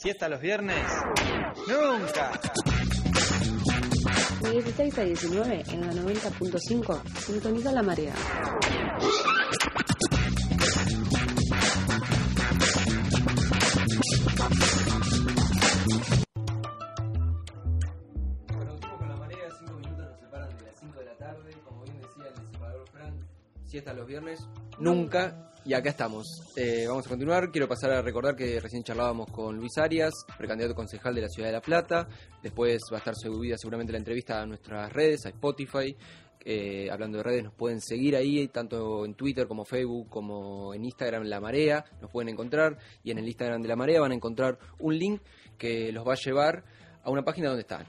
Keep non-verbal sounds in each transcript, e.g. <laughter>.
¿Siesta los viernes? ¡Nunca! De 16 a 19 en la 90.5 sintoniza la marea. Bueno, último con la marea, 5 minutos nos separan de las 5 de la tarde. Como bien decía el disipador Frank, siesta los viernes, nunca. Y acá estamos. Eh, vamos a continuar. Quiero pasar a recordar que recién charlábamos con Luis Arias, precandidato concejal de la ciudad de La Plata. Después va a estar subida seguramente la entrevista a nuestras redes, a Spotify. Eh, hablando de redes, nos pueden seguir ahí, tanto en Twitter como Facebook, como en Instagram La Marea, nos pueden encontrar. Y en el Instagram de La Marea van a encontrar un link que los va a llevar a una página donde están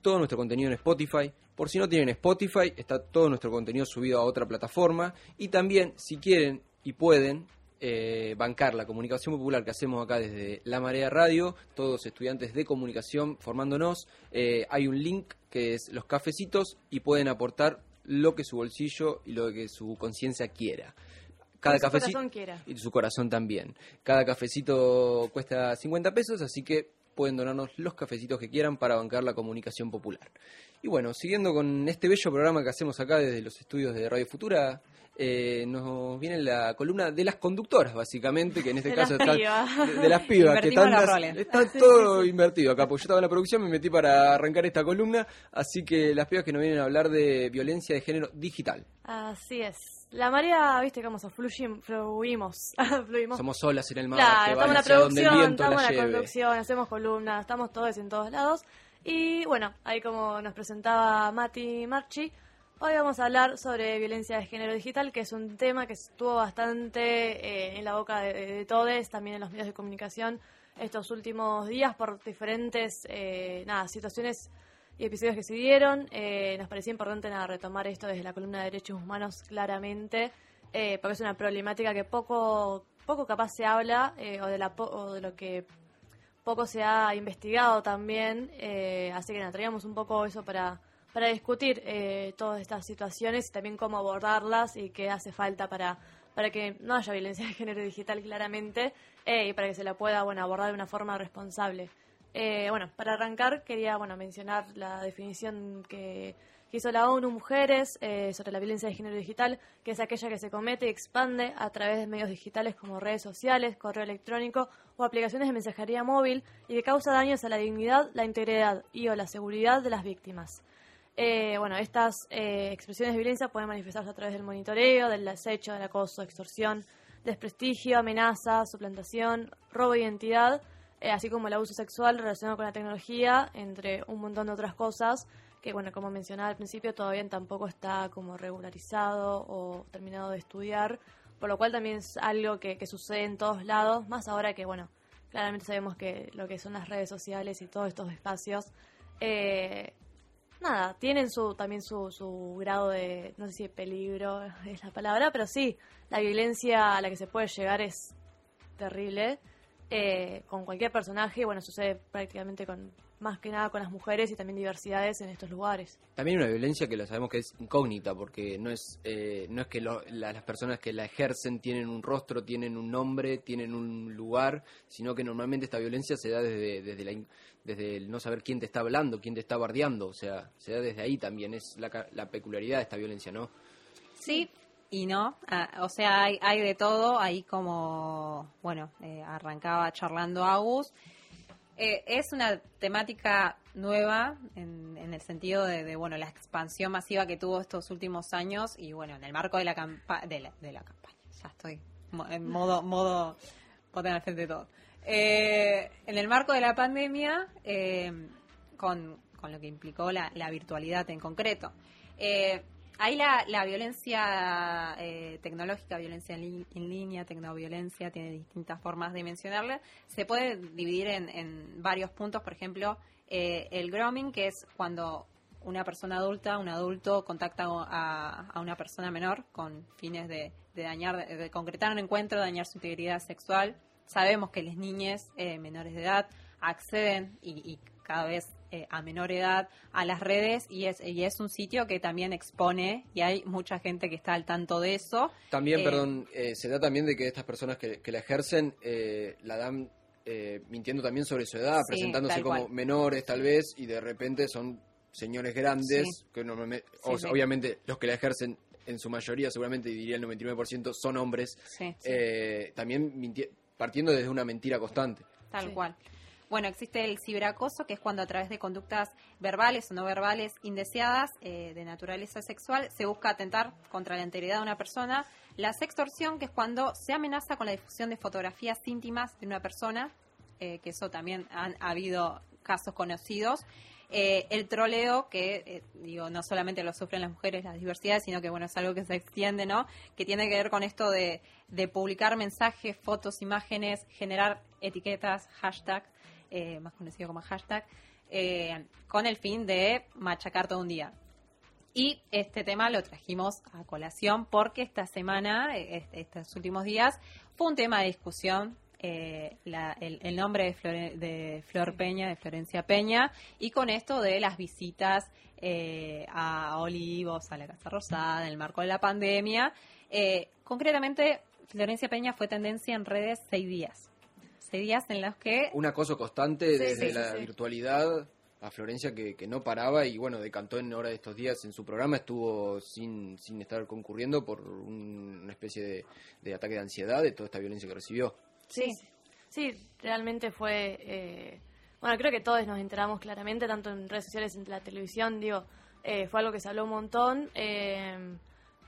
todo nuestro contenido en Spotify. Por si no tienen Spotify, está todo nuestro contenido subido a otra plataforma. Y también, si quieren y pueden, eh, bancar la comunicación popular que hacemos acá desde La Marea Radio, todos estudiantes de comunicación formándonos, eh, hay un link que es los cafecitos y pueden aportar lo que su bolsillo y lo que su conciencia quiera. Cada cafecito y su corazón también. Cada cafecito cuesta 50 pesos, así que pueden donarnos los cafecitos que quieran para bancar la comunicación popular. Y bueno, siguiendo con este bello programa que hacemos acá desde los estudios de Radio Futura, eh, nos viene la columna de las conductoras, básicamente, que en este De caso las está pibas. de, de las pibas, que están, las- está todo invertido acá, porque yo estaba en la producción, me metí para arrancar esta columna, así que las pibas que nos vienen a hablar de violencia de género digital. Así es. La marea, viste cómo fluim- fluimos. <laughs> fluimos. Somos solas en el mar, Claro, estamos en la producción, estamos en la conducción, hacemos columnas, estamos todos en todos lados. Y bueno, ahí como nos presentaba Mati Marchi, hoy vamos a hablar sobre violencia de género digital, que es un tema que estuvo bastante eh, en la boca de, de todos, también en los medios de comunicación estos últimos días por diferentes eh, nada, situaciones y episodios que se dieron. Eh, nos parecía importante nada, retomar esto desde la columna de derechos humanos claramente, eh, porque es una problemática que poco, poco capaz se habla eh, o, de la o de lo que poco se ha investigado también. eh, así que nada, traíamos un poco eso para, para discutir eh, todas estas situaciones y también cómo abordarlas y qué hace falta para, para que no haya violencia de género digital claramente eh, y para que se la pueda bueno, abordar de una forma responsable. Eh, bueno, para arrancar quería bueno mencionar la definición que, hizo la ONU Mujeres eh, sobre la violencia de género digital, que es aquella que se comete y expande a través de medios digitales como redes sociales, correo electrónico o aplicaciones de mensajería móvil y que causa daños a la dignidad, la integridad y o la seguridad de las víctimas. Eh, bueno, estas eh, expresiones de violencia pueden manifestarse a través del monitoreo, del acecho, del acoso, extorsión, desprestigio, amenaza, suplantación, robo de identidad, eh, así como el abuso sexual relacionado con la tecnología, entre un montón de otras cosas que, bueno, como mencionaba al principio, todavía tampoco está como regularizado o terminado de estudiar, por lo cual también es algo que, que sucede en todos lados, más ahora que, bueno, claramente sabemos que lo que son las redes sociales y todos estos espacios, eh, nada, tienen su también su, su grado de, no sé si peligro <laughs> es la palabra, pero sí, la violencia a la que se puede llegar es terrible eh, con cualquier personaje, bueno, sucede prácticamente con más que nada con las mujeres y también diversidades en estos lugares. También una violencia que lo sabemos que es incógnita, porque no es eh, no es que lo- la- las personas que la ejercen tienen un rostro, tienen un nombre, tienen un lugar, sino que normalmente esta violencia se da desde, desde, la in- desde el no saber quién te está hablando, quién te está bardeando, o sea, se da desde ahí también, es la, ca- la peculiaridad de esta violencia, ¿no? Sí y no. Ah, o sea, hay, hay de todo. Ahí como, bueno, eh, arrancaba charlando Agus. Eh, es una temática nueva en, en el sentido de, bueno, la expansión masiva que tuvo estos últimos años y, bueno, en el marco de la, campa de la, campaña. Ya estoy en modo, modo, poner frente de todo. Eh, en el marco de la pandemia, con, con lo que implicó la, la virtualidad en concreto. Eh, ahí la, la violencia eh, tecnológica, violencia en, en línea, tecnoviolencia, tiene distintas formas de mencionarla. Se puede dividir en, en varios puntos, por ejemplo, eh, el grooming, que es cuando una persona adulta, un adulto, contacta a, una persona menor con fines de, de dañar, de concretar un encuentro, dañar su integridad sexual. Sabemos que las niñas eh, menores de edad acceden y, y cada vez eh, a menor edad a las redes y es, y es un sitio que también expone y hay mucha gente que está al tanto de eso. También, Eh, perdón, eh, se da también de que estas personas que, que la ejercen eh, la dan eh, mintiendo también sobre su edad, Sí, presentándose como cual. menores tal vez, y de repente son señores grandes, Sí. que normalmente, Sí, o sea, sí. obviamente los que la ejercen en su mayoría, seguramente diría el 99%, son hombres, Sí, eh, también minti- partiendo desde una mentira constante. tal Sí. cual. Bueno, existe el ciberacoso, que es cuando a través de conductas verbales o no verbales indeseadas eh, de naturaleza sexual se busca atentar contra la integridad de una persona. La sextorsión, que es cuando se amenaza con la difusión de fotografías íntimas de una persona, eh, que eso también han habido casos conocidos. Eh, el troleo, que digo, no solamente lo sufren las mujeres, las diversidades, sino que bueno, es algo que se extiende, ¿no? Que tiene que ver con esto de, publicar mensajes, fotos, imágenes, generar etiquetas, hashtag, eh, más conocido como hashtag, eh, con el fin de machacar todo un día. Y este tema lo trajimos a colación porque esta semana, eh, est- estos últimos días, fue un tema de discusión. el, nombre de, Flore- de Flor Peña, de Florencia Peña, y con esto de las visitas a Olivos, a la Casa Rosada, en el marco de la pandemia. Concretamente, Florencia Peña fue tendencia en redes seis días. Días en los que Un acoso constante Sí, desde sí, la sí. virtualidad a Florencia que, que no paraba y bueno, decantó en hora de estos días en su programa, estuvo sin, sin estar concurriendo por un- una especie de, de ataque de ansiedad de toda esta violencia que recibió. Sí, sí, realmente fue... eh, bueno, creo que todos nos enteramos claramente, tanto en redes sociales, en la televisión, digo, eh, fue algo que se habló un montón. eh,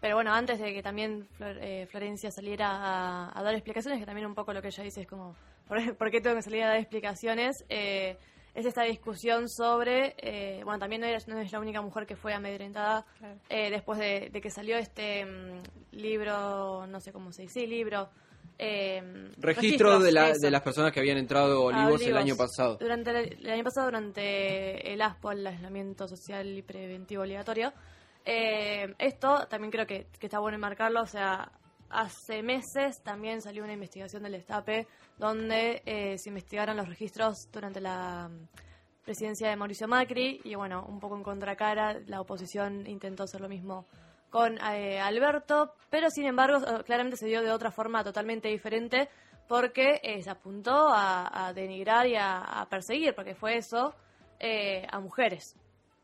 pero bueno, antes de que también Flor- eh, Florencia saliera a, a dar explicaciones, que también un poco lo que ella dice es como, ¿por, por qué tengo que salir a dar explicaciones? Eh, es esta discusión sobre, eh, bueno, también no, era- no es la única mujer que fue amedrentada Claro. eh, después de, de que salió este mm, libro, no sé cómo se dice, sí, libro. eh, Registro de, la- de las personas que habían entrado a A Olivos, el Olivos. año pasado. Durante el, el año pasado, durante el ASPO, el aislamiento social y preventivo obligatorio, eh, esto también creo que, que está bueno enmarcarlo, o sea, hace meses también salió una investigación del Destape donde eh, se investigaron los registros durante la mm, presidencia de Mauricio Macri y bueno, un poco en contracara, la oposición intentó hacer lo mismo con eh, Alberto, pero sin embargo eh, claramente se dio de otra forma totalmente diferente porque eh, se apuntó a, denigrar y a, perseguir, porque fue eso, a mujeres.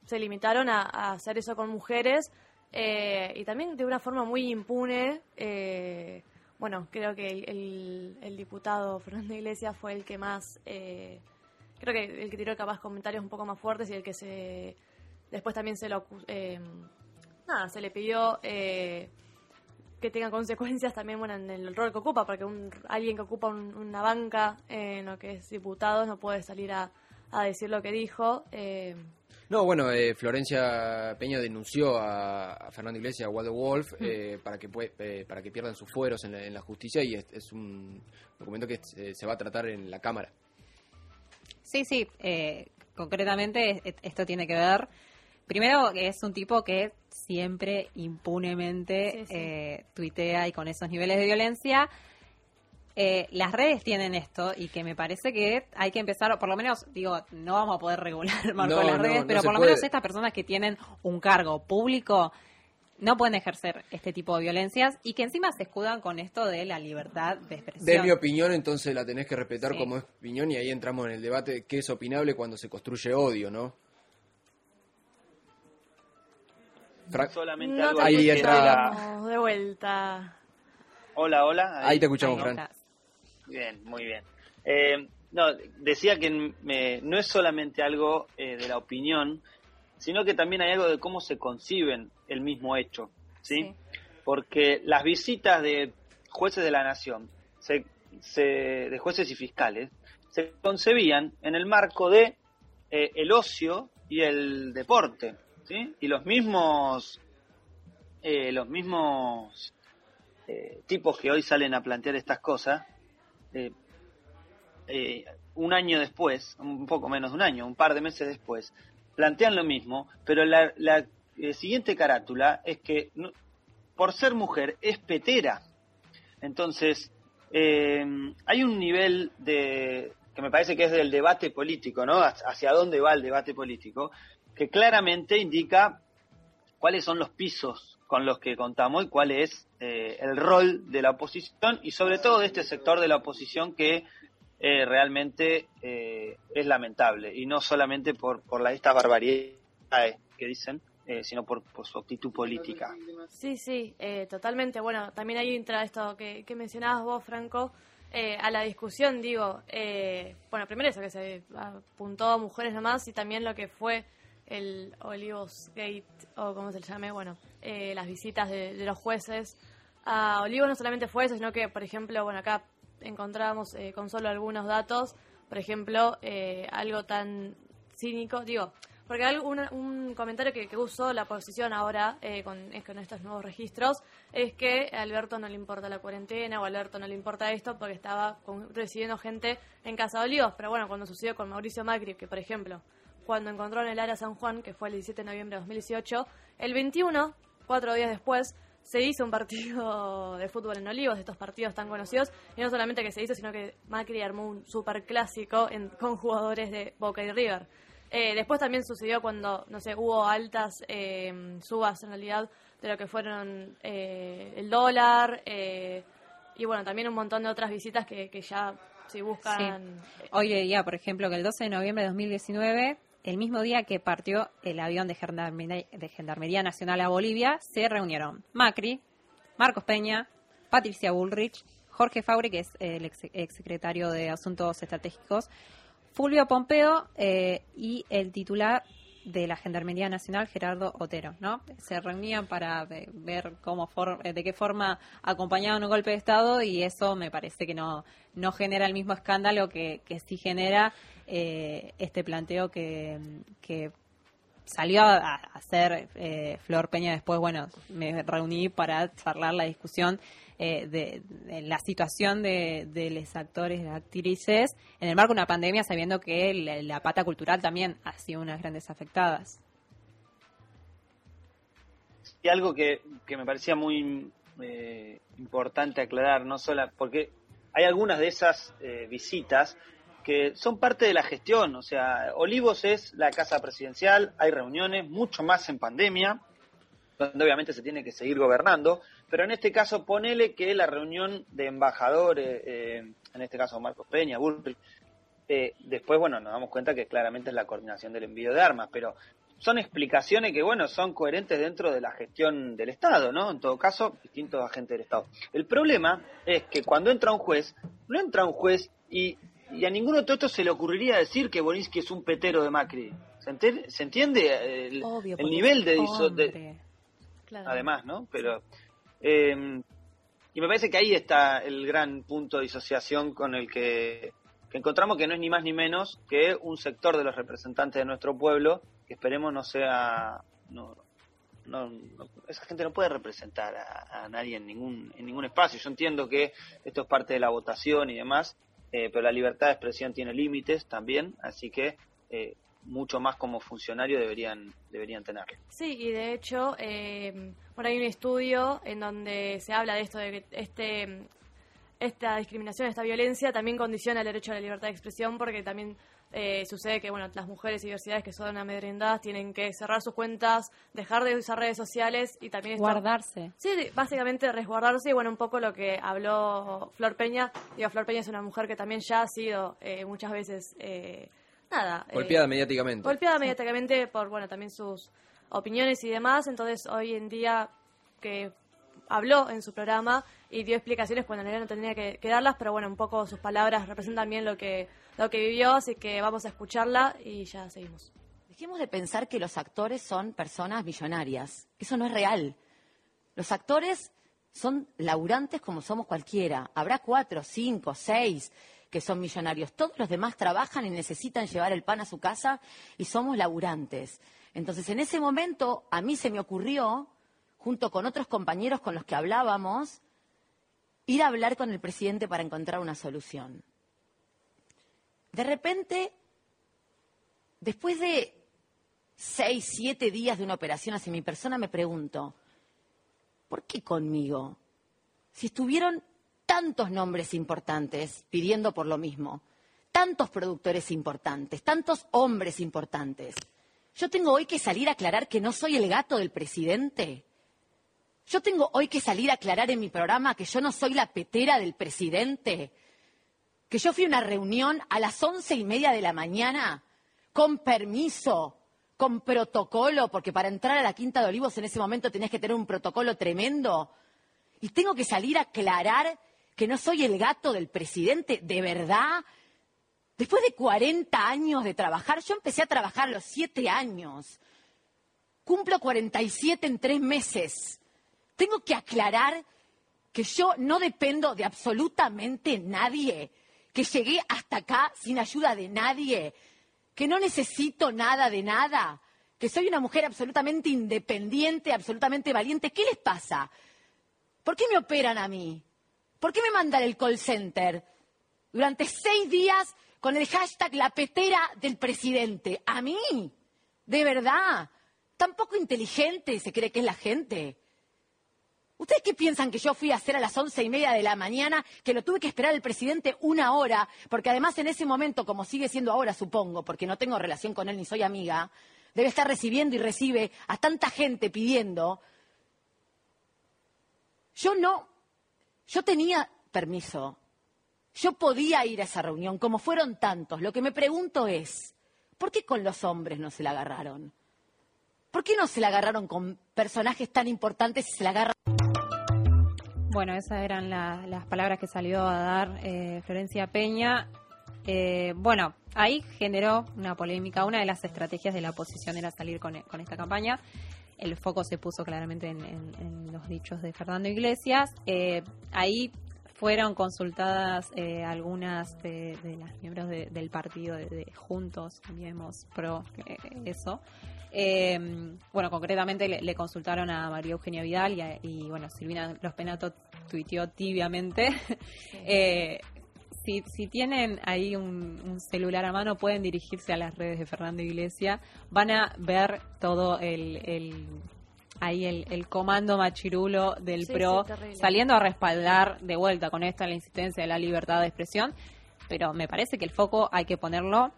Se limitaron a hacer eso con mujeres eh, y también de una forma muy impune. eh, bueno, creo que el, diputado Fernando Iglesias fue el que más, eh, creo que el que tiró capaz comentarios un poco más fuertes y el que se, después también se lo, eh, nada, se le pidió eh, que tenga consecuencias también bueno en el rol que ocupa, porque un, alguien que ocupa un- una banca en lo que es diputado no puede salir a, a decir lo que dijo. No, bueno, eh, Florencia Peña denunció a, a Fernando Iglesias, a Waldo Wolf, eh, para que pue- eh, para que pierdan sus fueros en la, en la justicia y es, es un documento que se va a tratar en la Cámara. Sí, sí, eh, concretamente esto tiene que ver, primero que es un tipo que siempre impunemente Sí, sí. eh, tuitea y con esos niveles de violencia. Eh, las redes tienen esto y que me parece que hay que empezar, por lo menos, digo, no vamos a poder regular <laughs> Marco No, las redes, no pero por lo puede. menos estas personas que tienen un cargo público no pueden ejercer este tipo de violencias y que encima se escudan con esto de la libertad de expresión. De mi opinión, entonces la tenés que respetar Sí. como es opinión y ahí entramos en el debate de qué es opinable cuando se construye odio, ¿no? Fra- solamente no algo te Ahí entra- de la- escuchamos de vuelta. Hola, hola. Ahí te escuchamos, Ahí Fran. Bien, muy bien. Eh, no, decía que me- no es solamente algo eh, de la opinión, sino que también hay algo de cómo se conciben el mismo hecho, ¿sí? Sí. Porque las visitas de jueces de la nación, se, se- de jueces y fiscales, se concebían en el marco de eh, el ocio y el deporte, ¿sí? Y los mismos, eh, los mismos eh, tipos que hoy salen a plantear estas cosas, eh, eh, un año después, un poco menos de un año, un par de meses después, plantean lo mismo, pero la, la, eh, siguiente carátula es que por ser mujer es petera. Entonces, eh, hay un nivel de que me parece que es del debate político, ¿no? Hacia dónde va el debate político, que claramente indica cuáles son los pisos con los que contamos y cuál es eh, el rol de la oposición y sobre todo de este sector de la oposición que eh, realmente eh, es lamentable. Y no solamente por, por la, estas barbaridades que dicen, eh, sino por, por, su actitud política. Sí, sí, eh, totalmente. Bueno, también ahí entra esto que, que mencionabas vos, Franco, eh, a la discusión, digo, bueno, primero eso que se apuntó a mujeres nomás y también lo que fue el Olivos Gate, o como se le llame, bueno, eh, las visitas de, los jueces a Olivos no solamente fue eso, sino que, por ejemplo, bueno, acá encontrábamos eh, con solo algunos datos, por ejemplo, eh, algo tan cínico, digo, porque hay un, un comentario que, que, usó la oposición ahora eh, con, es, con estos nuevos registros es que a Alberto no le importa la cuarentena o a Alberto no le importa esto porque estaba con, recibiendo gente en Casa de Olivos. Pero bueno, cuando sucedió con Mauricio Macri, que por ejemplo, cuando encontró en el área San Juan, que fue el 17 de noviembre de 2018, el 21, cuatro días después, se hizo un partido <laughs> de fútbol en Olivos, de estos partidos tan conocidos, y no solamente que se hizo, sino que Macri armó un super clásico en, con jugadores de Boca y River. Eh, después también sucedió cuando, no sé, hubo altas eh, subas en realidad de lo que fueron eh, el dólar y bueno, también un montón de otras visitas que, que ya si buscan... Sí. Hoy leía, por ejemplo, que el 12 de noviembre de 2019, el mismo día que partió el avión de Gendarmería, Nacional a Bolivia, se reunieron Macri, Marcos Peña, Patricia Bullrich, Jorge Fauri, que es el ex, ex secretario de Asuntos Estratégicos, Fulvio Pompeo eh, y el titular de la Gendarmería Nacional, Gerardo Otero, ¿no? Se reunían para ver cómo for de qué forma acompañaban un golpe de Estado y eso me parece que no, no genera el mismo escándalo que, que sí genera eh, este planteo que, que salió a, hacer eh, Flor Peña después, bueno, me reuní para charlar la discusión eh, de, la situación de, de los actores y actrices en el marco de una pandemia, sabiendo que la, la pata cultural también ha sido unas grandes afectadas. Y algo que, que me parecía muy eh, importante aclarar, no solo porque hay algunas de esas eh, visitas que son parte de la gestión, o sea, Olivos es la casa presidencial, hay reuniones, mucho más en pandemia, donde obviamente se tiene que seguir gobernando, pero en este caso ponele que la reunión de embajadores, eh, en este caso Marcos Peña, Bullrich, eh, después, bueno, nos damos cuenta que claramente es la coordinación del envío de armas, pero son explicaciones que, bueno, son coherentes dentro de la gestión del Estado, ¿no? En todo caso, distintos agentes del Estado. El problema es que cuando entra un juez, no entra un juez y, y a ninguno de esto se le ocurriría decir que Borinsky es un petero de Macri. ¿Se, entiende? ¿Se entiende el, Obvio, el nivel de, de claro. además, ¿no? Pero eh, y me parece que ahí está el gran punto de disociación con el que, encontramos que no es ni más ni menos que un sector de los representantes de nuestro pueblo que esperemos no sea no, no, esa gente no puede representar a, a, nadie en ningún en ningún espacio. Yo entiendo que esto es parte de la votación y demás eh, pero la libertad de expresión tiene límites también así que eh, mucho más como funcionario deberían deberían tenerlo. Sí, y de hecho, eh, bueno, hay un estudio en donde se habla de esto, de que este esta discriminación, esta violencia también condiciona el derecho a la libertad de expresión porque también eh, sucede que bueno las mujeres y diversidades que son amedrentadas tienen que cerrar sus cuentas, dejar de usar redes sociales y también guardarse. Sí, básicamente resguardarse y bueno un poco lo que habló Flor Peña. Digo, Flor Peña es una mujer que también ya ha sido eh, muchas veces eh, nada. Golpeada eh, mediáticamente. Golpeada mediáticamente por, bueno, también sus opiniones y demás. Entonces, hoy en día que habló en su programa y dio explicaciones cuando en realidad no tenía que, que, darlas, pero bueno, un poco sus palabras representan bien lo que, lo que vivió, así que vamos a escucharla y ya seguimos. Dejemos de pensar que los actores son personas millonarias. Eso no es real. Los actores son laburantes como somos cualquiera. Habrá cuatro, cinco, seis que son millonarios. Todos los demás trabajan y necesitan llevar el pan a su casa y somos laburantes. Entonces, en ese momento, a mí se me ocurrió, junto con otros compañeros con los que hablábamos, ir a hablar con el presidente para encontrar una solución. De repente, después de seis, siete días de una operación hacia mi persona, me pregunto, ¿por qué conmigo? Si estuvieron tantos nombres importantes pidiendo por lo mismo, tantos productores importantes, tantos hombres importantes. Yo tengo hoy que salir a aclarar que no soy el gato del presidente. Yo tengo hoy que salir a aclarar en mi programa que yo no soy la petera del presidente. que yo fui a una reunión a las once y media de la mañana, con permiso, con protocolo, porque para entrar a la Quinta de Olivos en ese momento tenías que tener un protocolo tremendo, y tengo que salir a aclarar que no soy el gato del presidente, de verdad. Después de 40 años de trabajar, yo empecé a trabajar los 7 años. Cumplo 47 en tres meses. Tengo que aclarar que yo no dependo de absolutamente nadie, que llegué hasta acá sin ayuda de nadie, que no necesito nada de nada, que soy una mujer absolutamente independiente, absolutamente valiente. ¿Qué les pasa? ¿Por qué me operan a mí? ¿Por qué me mandan el call center? Durante seis días con el hashtag la petera del presidente. ¿A mí? ¿De verdad? Tan poco inteligente se cree que es la gente. ¿Ustedes qué piensan que yo fui a hacer a las once y media de la mañana, que lo tuve que esperar el presidente una hora, porque además en ese momento, como sigue siendo ahora, supongo, porque no tengo relación con él ni soy amiga, debe estar recibiendo y recibe a tanta gente pidiendo. Yo no, yo tenía permiso, yo podía ir a esa reunión, como fueron tantos. Lo que me pregunto es, ¿por qué con los hombres no se la agarraron? ¿Por qué no se la agarraron con personajes tan importantes y se la agarran? Bueno, esas eran la- las palabras que salió a dar eh, Florencia Peña. Eh, bueno, ahí generó una polémica. Una de las estrategias de la oposición era salir con esta campaña. El foco se puso claramente en, en- en los dichos de Fernando Iglesias. Eh, ahí fueron consultadas eh, algunas de, de las miembros de- del partido de, de Juntos, Cambiemos Pro, eh, eso. Eh, bueno, concretamente le, le consultaron a María Eugenia Vidal y, a- y, bueno, Silvina Los Penato tuiteó tibiamente. <laughs> si, si tienen ahí un, un celular a mano, pueden dirigirse a las redes de Fernando Iglesia. Van a ver todo el, el- ahí el, el comando machirulo del Sí, PRO sí, saliendo a respaldar de vuelta con esta la insistencia de la libertad de expresión. Pero me parece que el foco hay que ponerlo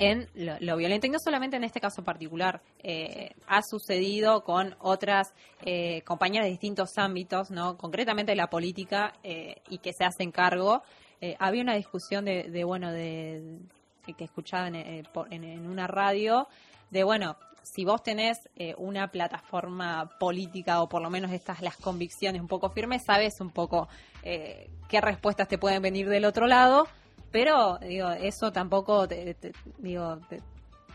en lo, lo violento y no solamente en este caso particular eh, ha sucedido con otras eh, compañías de distintos ámbitos no concretamente la política eh, y que se hacen cargo Eh, había una discusión de, de, bueno de, que escuchaban eh, por- en, en una radio de bueno si vos tenés eh, una plataforma política o por lo menos estas las convicciones un poco firmes sabes un poco eh, qué respuestas te pueden venir del otro lado pero, digo, eso tampoco te- digo, te,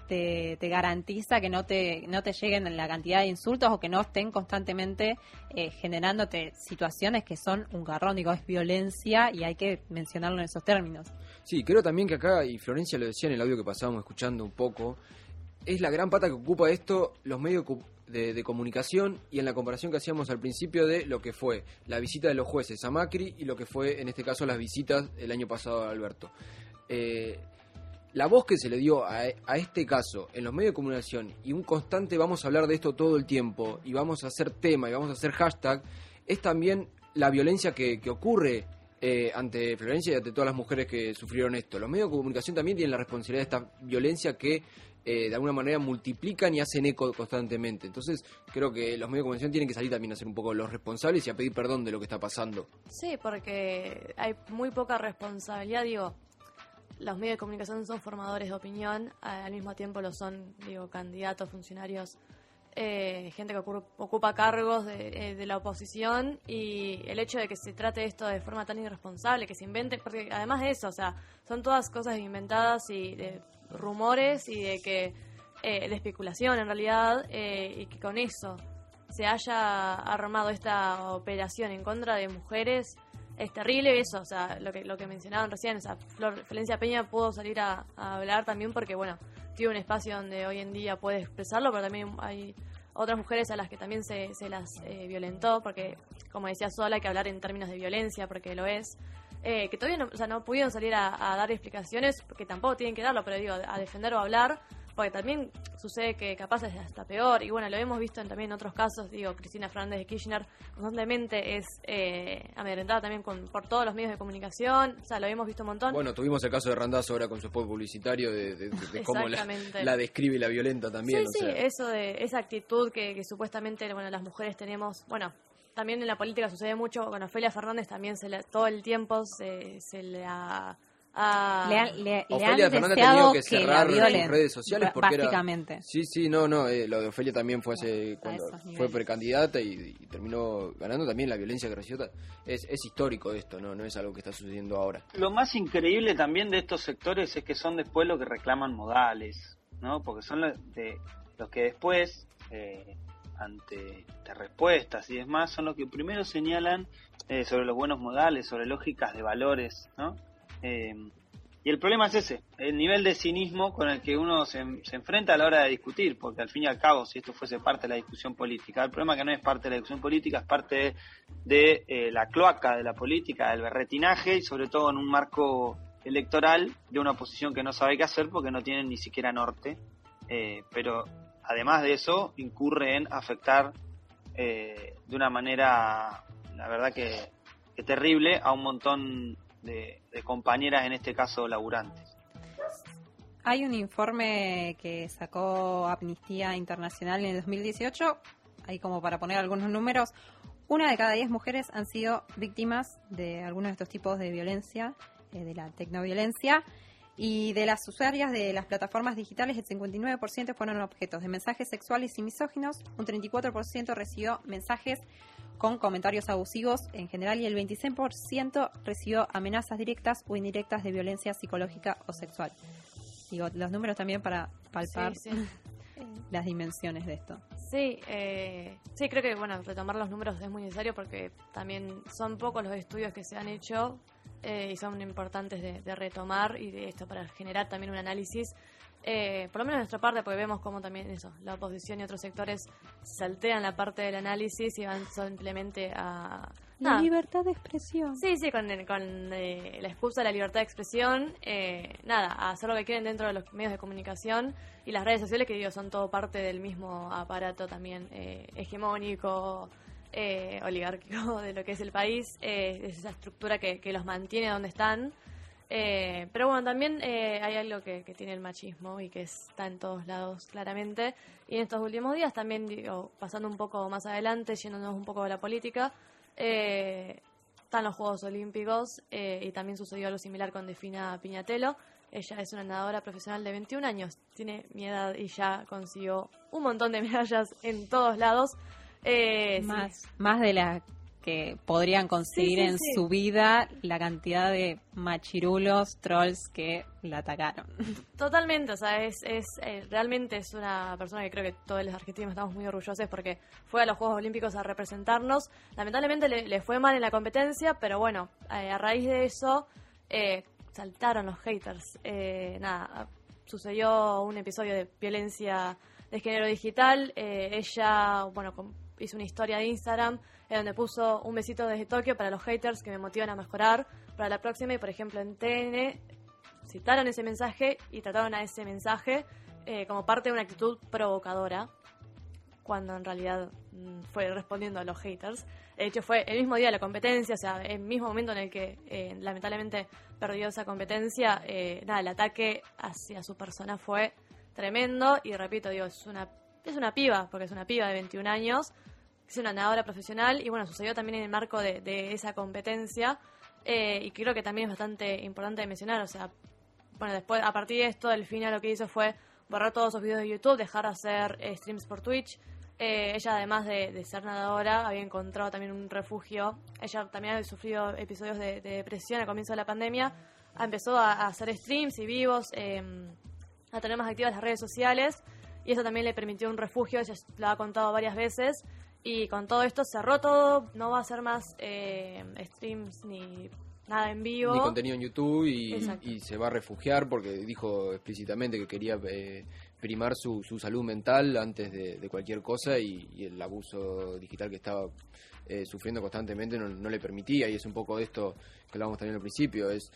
te- garantiza que no te, no te lleguen la cantidad de insultos o que no estén constantemente eh, generándote situaciones que son un garrón, digo, es violencia y hay que mencionarlo en esos términos. Sí, creo también que acá, y Florencia lo decía en el audio que pasábamos escuchando un poco, es la gran pata que ocupa esto los medios de comunicación y en la comparación que hacíamos al principio de lo que fue la visita de los jueces a Macri y lo que fue en este caso las visitas el año pasado a Alberto. Eh, la voz que se le dio a, a este caso en los medios de comunicación y un constante vamos a hablar de esto todo el tiempo y vamos a hacer tema y vamos a hacer hashtag es también la violencia que, ocurre eh, ante Florencia y ante todas las mujeres que sufrieron esto. Los medios de comunicación también tienen la responsabilidad de esta violencia que eh, de alguna manera multiplican y hacen eco constantemente. Entonces creo que los medios de comunicación tienen que salir también a ser un poco los responsables y a pedir perdón de lo que está pasando. Sí, porque hay muy poca responsabilidad, digo. Los medios de comunicación son formadores de opinión, al mismo tiempo lo son, digo, candidatos, funcionarios, eh, gente que ocupa cargos de, eh, de la oposición y el hecho de que se trate esto de forma tan irresponsable, que se invente, porque además de eso, o sea, son todas cosas inventadas y de rumores y de que eh, de especulación en realidad eh, y que con eso se haya armado esta operación en contra de mujeres es terrible eso, o sea, lo que lo que mencionaban recién, o sea, Flor, Florencia Peña pudo salir a, a hablar también porque, bueno, tiene un espacio donde hoy en día puede expresarlo, pero también hay otras mujeres a las que también se, se las eh, violentó, porque, como decía Sola, hay que hablar en términos de violencia, porque lo es, eh, que todavía no, o sea, no pudieron salir a, a dar explicaciones, porque tampoco tienen que darlo, pero digo, a defender o hablar, porque también sucede que capaz es hasta peor, y bueno, lo hemos visto en, también en otros casos, digo, Cristina Fernández de Kirchner constantemente es eh, amedrentada también con, por todos los medios de comunicación, o sea, lo hemos visto un montón. Bueno, tuvimos el caso de Randazzo ahora con su spot publicitario de, de- de- de cómo la, la describe y la violenta también. Sí, o sí, sea. eso de esa actitud que, que supuestamente bueno las mujeres tenemos, bueno, también en la política sucede mucho, con Ofelia Fernández también se le- todo el tiempo se, se le ha a... Le, han- le- le han Ofelia Fernández ha deseado tenido que que la cerrar violen, sus redes sociales porque era- básicamente. Sí, sí, no, no, eh, lo de Ofelia también fue hace cuando fue precandidata y, y terminó ganando también la violencia que recibió. ta- Es, es histórico esto, no no es algo que está sucediendo ahora. Lo más increíble también de estos sectores es que son después los que reclaman modales, ¿no? Porque son los, de, los que después, eh, ante de respuestas y demás, son los que primero señalan eh, sobre los buenos modales, sobre lógicas de valores, ¿no? Eh, y el problema es ese, el nivel de cinismo con el que uno se, enfrenta a la hora de discutir, porque al fin y al cabo, si esto fuese parte de la discusión política, el problema es que no es parte de la discusión política, es parte de, de, eh, la cloaca de la política, del berretinaje y sobre todo en un marco electoral de una oposición que no sabe qué hacer porque no tienen ni siquiera norte, eh, pero además de eso incurre en afectar eh, de una manera, la verdad que, que terrible, a un montón de, compañeras, en este caso laburantes. Hay un informe que sacó Amnistía Internacional en el 2018, ahí como para poner algunos números, una de cada diez mujeres han sido víctimas de algunos de estos tipos de violencia, eh, de la tecnoviolencia, y de las usuarias de las plataformas digitales, el 59% fueron objetos de mensajes sexuales y misóginos, un 34% recibió mensajes con comentarios abusivos en general y el 26% recibió amenazas directas o indirectas de violencia psicológica o sexual. Digo, los números también para palpar Sí, sí. <laughs> las dimensiones de esto. Sí, eh, sí, creo que bueno retomar los números es muy necesario porque también son pocos los estudios que se han hecho eh, y son importantes de, de retomar y de esto para generar también un análisis, eh, por lo menos nuestra parte, porque vemos como también eso, la oposición y otros sectores saltean la parte del análisis y van simplemente a... nada, libertad de expresión. Sí, sí, con, con eh, la excusa de la libertad de expresión, eh, nada, a hacer lo que quieren dentro de los medios de comunicación y las redes sociales, que digo, son todo parte del mismo aparato también eh, hegemónico, eh, oligárquico <laughs> de lo que es el país, eh, es esa estructura que, que los mantiene donde están. Eh, pero bueno, también eh, hay algo que, que tiene el machismo y que está en todos lados claramente. Y en estos últimos días también, pasando un poco más adelante, yéndonos un poco a la política, eh, están los Juegos Olímpicos eh, y también sucedió algo similar con Defina Piñatelo. Ella es una nadadora profesional de 21 años, tiene mi edad y ya consiguió un montón de <laughs> medallas en todos lados. Eh, más, más de la que podrían conseguir Sí, sí, en sí. su vida la cantidad de machirulos, trolls que la atacaron. Totalmente, o sea, es, es eh, realmente es una persona que creo que todos los argentinos estamos muy orgullosos porque fue a los Juegos Olímpicos a representarnos. Lamentablemente le, le fue mal en la competencia, pero bueno, eh, a raíz de eso eh, saltaron los haters. Eh, nada, sucedió un episodio de violencia de género digital. Eh, ella, bueno, com- hizo una historia de Instagram en donde puso un besito desde Tokio para los haters que me motivan a mejorar para la próxima. Y por ejemplo, en TN citaron ese mensaje y trataron a ese mensaje eh, como parte de una actitud provocadora, cuando en realidad mm, fue respondiendo a los haters. De hecho, fue el mismo día de la competencia, o sea, el mismo momento en el que eh, lamentablemente perdió esa competencia, eh, nada, el ataque hacia su persona fue tremendo y repito, digo, es una, es una piba, porque es una piba de 21 años, es una nadadora profesional y bueno, sucedió también en el marco de, de esa competencia eh, y creo que también es bastante importante de mencionar, o sea, bueno, después, a partir de esto, Delfina lo que hizo fue borrar todos sus videos de YouTube, dejar de hacer eh, streams por Twitch. Eh, ella, además de, de ser nadadora, había encontrado también un refugio. Ella también había sufrido episodios de, de depresión al comienzo de la pandemia. Empezó a, a hacer streams y vivos, eh, a tener más activas las redes sociales. Y eso también le permitió un refugio, ella lo ha contado varias veces. Y con todo esto cerró todo, no va a hacer más eh, streams ni nada en vivo. Ni contenido en YouTube y, se va a refugiar porque dijo explícitamente que quería eh, primar su, su salud mental antes de, de cualquier cosa y, y el abuso digital que estaba eh, sufriendo constantemente no, no le permitía y es un poco de esto que hablábamos también al principio, es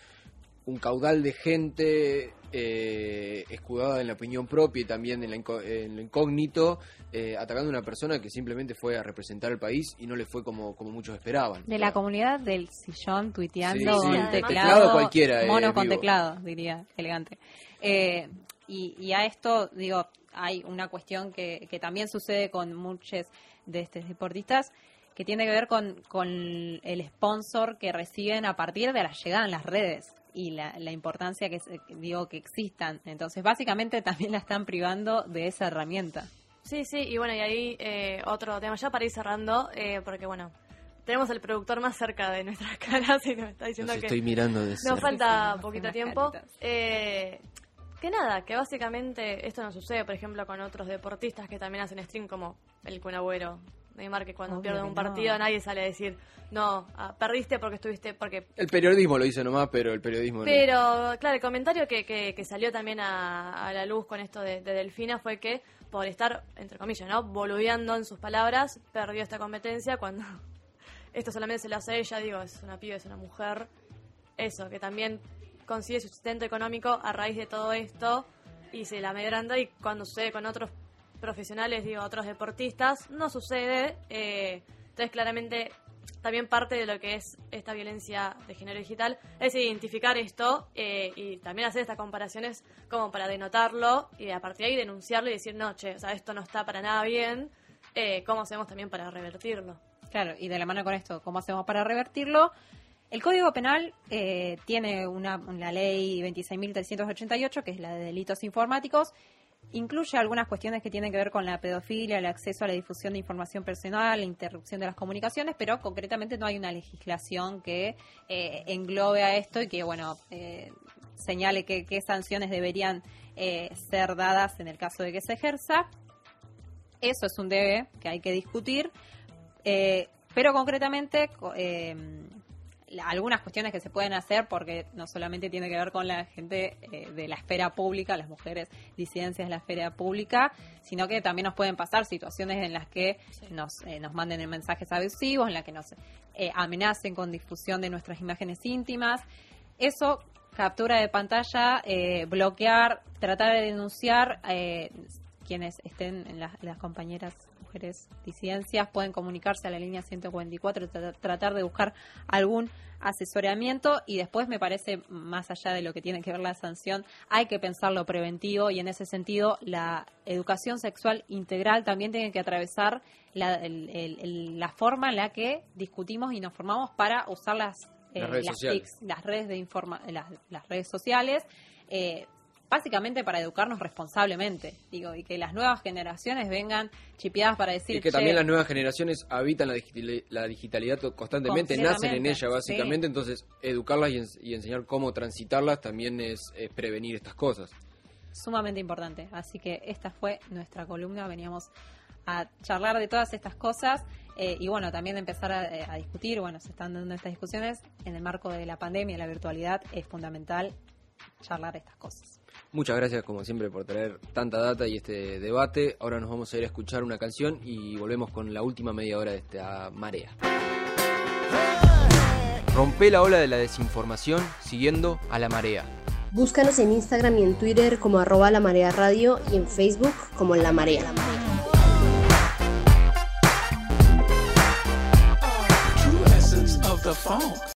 un caudal de gente eh, escudada en la opinión propia y también en, la inco- en lo incógnito, eh, atacando a una persona que simplemente fue a representar al país y no le fue como, como muchos esperaban. De la comunidad del sillón tuiteando Sí, teclado, Teclado cualquiera, eh, mono con vivo. teclado, diría, elegante. Eh, y, y a esto, digo, hay una cuestión que, que también sucede con muchos de estos deportistas que tiene que ver con, con el sponsor que reciben a partir de la llegada en las redes. Y la, la importancia que se- digo que existan. Entonces, básicamente también la están privando de esa herramienta. Sí, sí, y bueno, y ahí eh, otro tema ya para ir cerrando, eh, porque bueno, tenemos el productor más cerca de nuestras <laughs> caras y nos está diciendo que estoy mirando de nos cerca. falta poquito tiempo. Eh, que nada, que básicamente esto no sucede, por ejemplo, con otros deportistas que también hacen stream como el Kun Agüero, Neymar, que cuando Obvio pierde que un no. partido nadie sale a decir, no, ah, perdiste porque estuviste, porque El periodismo lo dice nomás, pero el periodismo no. pero, claro, el comentario que, que, que salió también a, a la luz con esto de, de Delfina fue que por estar, entre comillas, ¿no? Boludeando en sus palabras, perdió esta competencia cuando <laughs> esto solamente se lo hace ella, digo, es una piba, es una mujer. Eso, que también consigue su sustento económico a raíz de todo esto y se la amedrenta y cuando sucede con otros profesionales, digo, otros deportistas, no sucede. eh, entonces, claramente, también parte de lo que es esta violencia de género digital es identificar esto eh, y también hacer estas comparaciones como para denotarlo y a partir de ahí denunciarlo y decir, no, che, o sea, esto no está para nada bien, eh, ¿cómo hacemos también para revertirlo? Claro, y de la mano con esto, ¿cómo hacemos para revertirlo? El Código Penal eh, tiene una, la ley 26.388, que es la de delitos informáticos, incluye algunas cuestiones que tienen que ver con la pedofilia, el acceso a la difusión de información personal, la interrupción de las comunicaciones, pero concretamente no hay una legislación que eh, englobe a esto y que, bueno, eh, señale qué sanciones deberían eh, ser dadas en el caso de que se ejerza. Eso es un debe que hay que discutir. Eh, pero concretamente, algunas cuestiones que se pueden hacer, porque no solamente tiene que ver con la gente eh, de la esfera pública, las mujeres disidencias de la esfera pública, sino que también nos pueden pasar situaciones en las que nos, eh, nos manden mensajes abusivos, en las que nos eh, amenacen con difusión de nuestras imágenes íntimas. Eso, captura de pantalla, eh, bloquear, tratar de denunciar. eh, quienes estén en las, las compañeras mujeres disidencias pueden comunicarse a la línea 144 y tra- tratar de buscar algún asesoramiento y después me parece más allá de lo que tiene que ver la sanción hay que pensar lo preventivo y en ese sentido la educación sexual integral también tiene que atravesar la, el- el- el- la forma en la que discutimos y nos formamos para usar las eh, Las redes sociales. TICs, las redes de informa las, las redes sociales eh, básicamente para educarnos responsablemente digo y que las nuevas generaciones vengan chipeadas para decir Y que "Che, también las nuevas generaciones habitan la, digitali- la digitalidad constantemente, nacen en ella básicamente, sí. entonces educarlas y, ens- y enseñar cómo transitarlas también es, es prevenir estas cosas. sumamente importante. Así que esta fue nuestra columna. Veníamos a charlar de todas estas cosas eh, y bueno, también de empezar a, eh, a discutir. Bueno, se están dando estas discusiones en el marco de la pandemia la virtualidad. Es fundamental charlar estas cosas. Muchas gracias como siempre por traer tanta data y este debate. Ahora nos vamos a ir a escuchar una canción y volvemos con la última media hora de esta marea. Rompe la ola de la desinformación siguiendo a la marea. Búscanos en Instagram y en Twitter como arroba la marea radio y en Facebook como la marea. the funk.